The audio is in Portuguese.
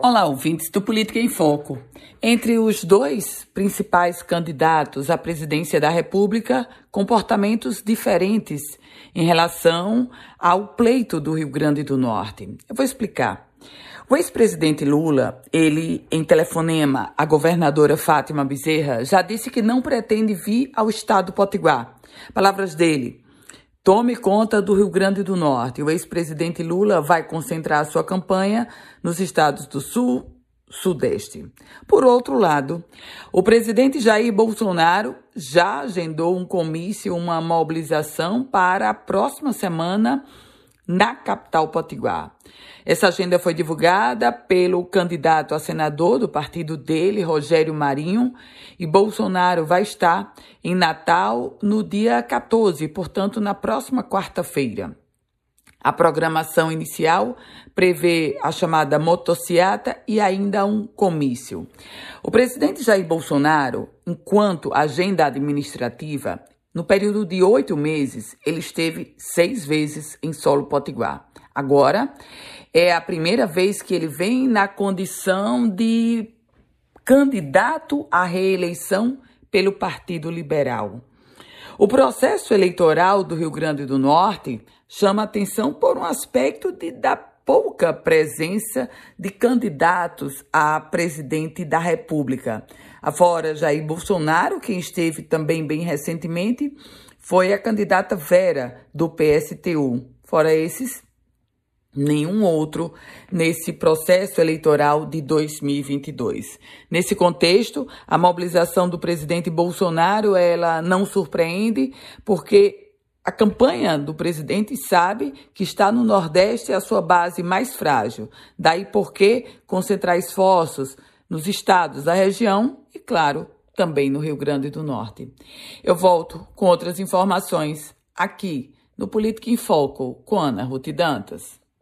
Olá, ouvintes do Política em Foco. Entre os dois principais candidatos à presidência da República, comportamentos diferentes em relação ao pleito do Rio Grande do Norte. Eu vou explicar. O ex-presidente Lula, ele, em telefonema à governadora Fátima Bezerra, já disse que não pretende vir ao estado do Potiguar. Palavras dele. Tome conta do Rio Grande do Norte. O ex-presidente Lula vai concentrar sua campanha nos estados do Sul, Sudeste. Por outro lado, o presidente Jair Bolsonaro já agendou um comício, uma mobilização para a próxima semana na capital potiguar. Essa agenda foi divulgada pelo candidato a senador do partido dele, Rogério Marinho, e Bolsonaro vai estar em Natal no dia 14, portanto, na próxima quarta-feira. A programação inicial prevê a chamada motociata e ainda um comício. O presidente Jair Bolsonaro, enquanto agenda administrativa, no período de oito meses, ele esteve seis vezes em solo potiguar. Agora, é a primeira vez que ele vem na condição de candidato à reeleição pelo Partido Liberal. O processo eleitoral do Rio Grande do Norte chama atenção por um aspecto de, da pouca presença de candidatos a presidente da República. Afora Jair Bolsonaro, quem esteve também bem recentemente, foi a candidata Vera, do PSTU. Fora esses, nenhum outro nesse processo eleitoral de 2022. Nesse contexto, a mobilização do presidente Bolsonaro, ela não surpreende, porque a campanha do presidente sabe que está no Nordeste a sua base mais frágil. Daí por que concentrar esforços nos estados da região e, claro, também no Rio Grande do Norte. Eu volto com outras informações aqui no Política em Foco com Ana Ruth Dantas.